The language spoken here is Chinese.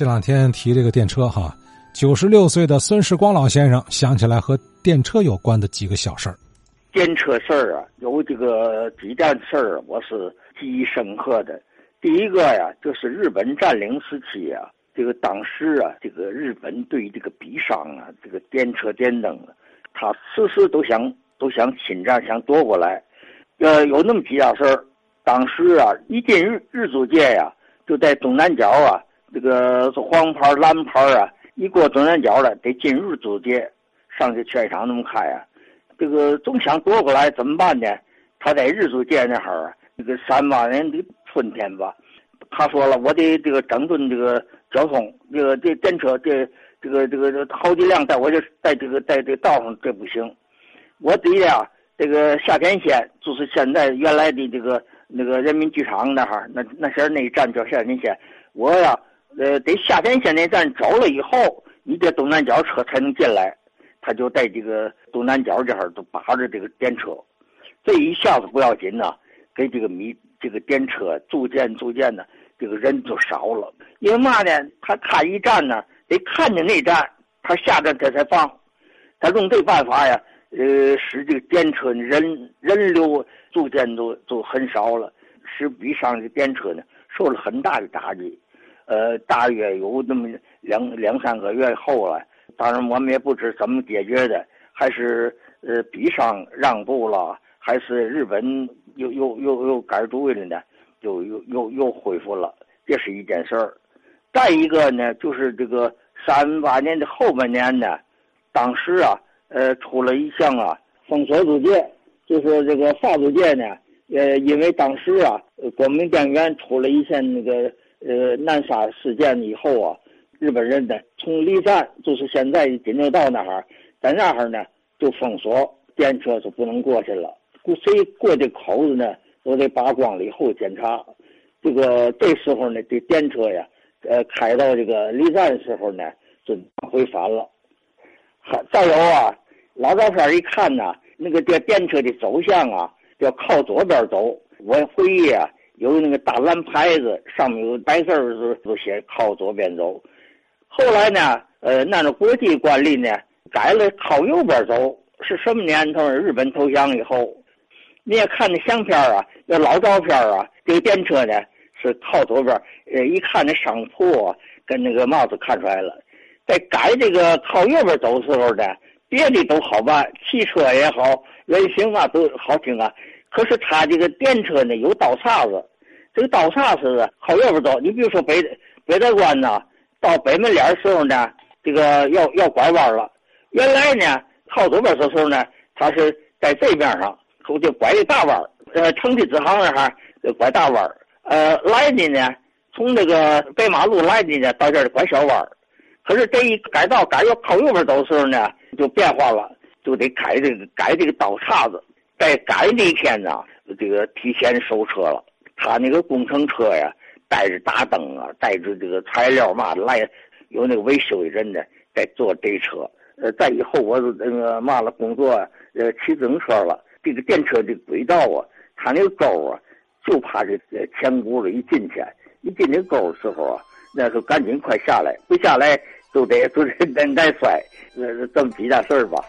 这两天提这个电车哈，九十六岁的孙世光老先生想起来和电车有关的几个小事儿。电车事儿啊，有这个几件事儿，我是记忆深刻的。第一个呀，就是日本占领时期啊，这个当时啊，这个日本对这个逼商啊，这个电车电灯啊，他时时都想都想侵占，想夺过来。呃，有那么几件事儿。当时啊，一进日日租界呀，就在东南角啊，这个是黄牌蓝牌啊，一过东南角了，得进日租界，上去劝场那么开啊。这个总想夺过来，怎么办呢？他在日租界那哈儿，这个三八年的春天吧，他说了，我得这个整顿这个交通，这个这电车这这个这个这好几辆在我这在这个在这道上，这不行，我得呀，这个夏天线就是现在原来的这个那个人民剧场那哈儿，那那些那一站叫夏天线，我呀，呃，得夏天线那站走了以后，你这东南角车才能进来。他就在这个东南角这儿都把着这个电车，这一下子不要紧呐，给这个米这个电车逐渐逐渐的这个人就少了。因为嘛呢？他看一站呢，得看见那站，他下站他才放。他用这办法呀，呃，使这个电车人人流逐渐都都很少了，使比上的电车呢受了很大的打击。呃，大约有那么两两三个月后了。当然，我们也不知怎么解决的，还是呃，比上让步了，还是日本又又又又改主意了呢？又又又又恢复了，这是一件事儿。再一个呢，就是这个三八年的后半年呢，当时啊，呃，出了一项啊，封锁租界，就是这个法租界呢，呃，因为当时啊，国民电源出了一件那个呃南沙事件以后啊。日本人呢，从离站就是现在的金牛道那哈，在那哈呢就封锁电车就不能过去了。过谁过这口子呢，都得扒光了以后检查。这个这时候呢，这电车呀，呃，开到这个离站的时候呢，就回返了。还再有啊，老照片一看呢，那个这电车的走向啊，要靠左边走。我回忆啊，有那个大蓝牌子，上面有白字儿，都写靠左边走。后来呢，呃，按照国际惯例呢，改了靠右边走。是什么年头？日本投降以后，你也看那相片啊，那老照片啊，这个电车呢是靠左边。呃，一看那商铺跟那个帽子看出来了。在改这个靠右边走的时候呢，别的都好办，汽车也好，人行啊都好听啊。可是他这个电车呢有倒岔子，这个道岔是靠右边走。你比如说北北大关呐。到北门脸的时候呢，这个要要拐弯了。原来呢，靠左边的时候呢，他是在这边上，后就拐一大弯呃，城际支行那哈拐大弯呃，来的呢，从这个北马路来的呢，到这儿拐小弯可是这一改道改要靠右边走的时候呢，就变化了，就得改这个改这个道岔子。在改那天呢，这个提前收车了。他那个工程车呀。带着大灯啊，带着这个材料嘛来，有那个维修的人呢，在坐这车。呃，再以后我那个嘛了工作，呃，骑自行车了。这个电车的轨道啊，它那个沟啊，就怕这前轱辘一进去，一进那沟的时候啊，那就赶紧快下来，不下来就得就得难摔。呃，这么几件事儿吧。